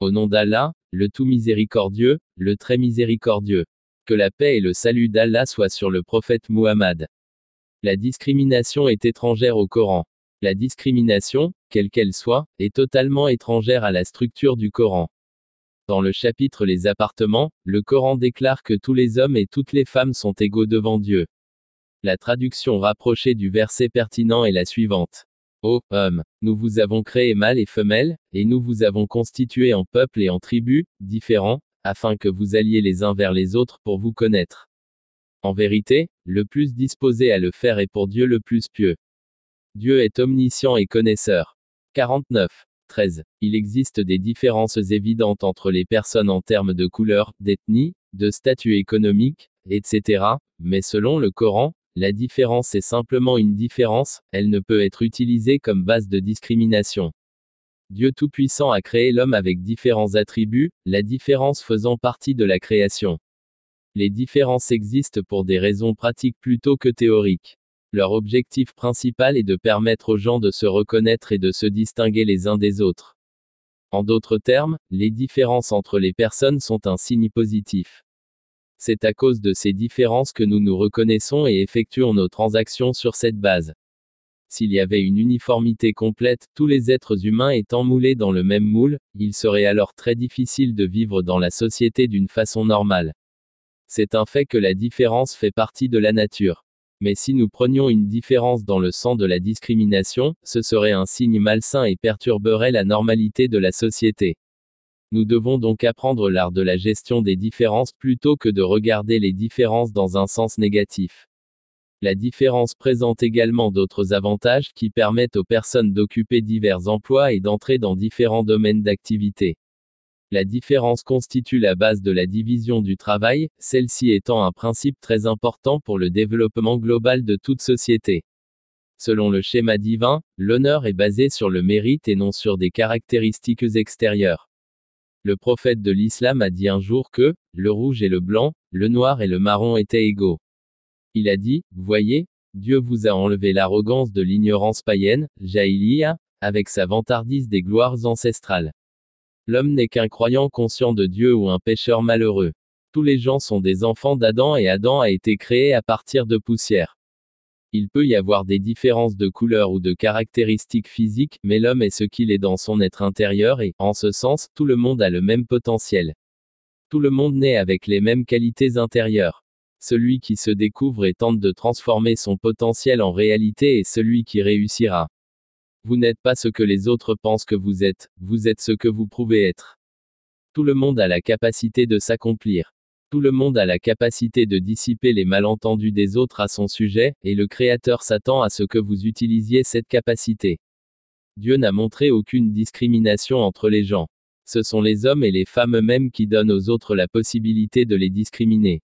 Au nom d'Allah, le tout miséricordieux, le très miséricordieux. Que la paix et le salut d'Allah soient sur le prophète Muhammad. La discrimination est étrangère au Coran. La discrimination, quelle qu'elle soit, est totalement étrangère à la structure du Coran. Dans le chapitre Les appartements, le Coran déclare que tous les hommes et toutes les femmes sont égaux devant Dieu. La traduction rapprochée du verset pertinent est la suivante. Ô homme, nous vous avons créé mâles et femelles, et nous vous avons constitués en peuples et en tribus, différents, afin que vous alliez les uns vers les autres pour vous connaître. En vérité, le plus disposé à le faire est pour Dieu le plus pieux. Dieu est omniscient et connaisseur. 49. 13. Il existe des différences évidentes entre les personnes en termes de couleur, d'ethnie, de statut économique, etc., mais selon le Coran, la différence est simplement une différence, elle ne peut être utilisée comme base de discrimination. Dieu Tout-Puissant a créé l'homme avec différents attributs, la différence faisant partie de la création. Les différences existent pour des raisons pratiques plutôt que théoriques. Leur objectif principal est de permettre aux gens de se reconnaître et de se distinguer les uns des autres. En d'autres termes, les différences entre les personnes sont un signe positif. C'est à cause de ces différences que nous nous reconnaissons et effectuons nos transactions sur cette base. S'il y avait une uniformité complète, tous les êtres humains étant moulés dans le même moule, il serait alors très difficile de vivre dans la société d'une façon normale. C'est un fait que la différence fait partie de la nature. Mais si nous prenions une différence dans le sens de la discrimination, ce serait un signe malsain et perturberait la normalité de la société. Nous devons donc apprendre l'art de la gestion des différences plutôt que de regarder les différences dans un sens négatif. La différence présente également d'autres avantages qui permettent aux personnes d'occuper divers emplois et d'entrer dans différents domaines d'activité. La différence constitue la base de la division du travail, celle-ci étant un principe très important pour le développement global de toute société. Selon le schéma divin, l'honneur est basé sur le mérite et non sur des caractéristiques extérieures. Le prophète de l'islam a dit un jour que, le rouge et le blanc, le noir et le marron étaient égaux. Il a dit, voyez, Dieu vous a enlevé l'arrogance de l'ignorance païenne, Jaïlia, avec sa vantardise des gloires ancestrales. L'homme n'est qu'un croyant conscient de Dieu ou un pécheur malheureux. Tous les gens sont des enfants d'Adam et Adam a été créé à partir de poussière. Il peut y avoir des différences de couleur ou de caractéristiques physiques, mais l'homme est ce qu'il est dans son être intérieur et, en ce sens, tout le monde a le même potentiel. Tout le monde naît avec les mêmes qualités intérieures. Celui qui se découvre et tente de transformer son potentiel en réalité est celui qui réussira. Vous n'êtes pas ce que les autres pensent que vous êtes, vous êtes ce que vous pouvez être. Tout le monde a la capacité de s'accomplir. Tout le monde a la capacité de dissiper les malentendus des autres à son sujet, et le Créateur s'attend à ce que vous utilisiez cette capacité. Dieu n'a montré aucune discrimination entre les gens. Ce sont les hommes et les femmes eux-mêmes qui donnent aux autres la possibilité de les discriminer.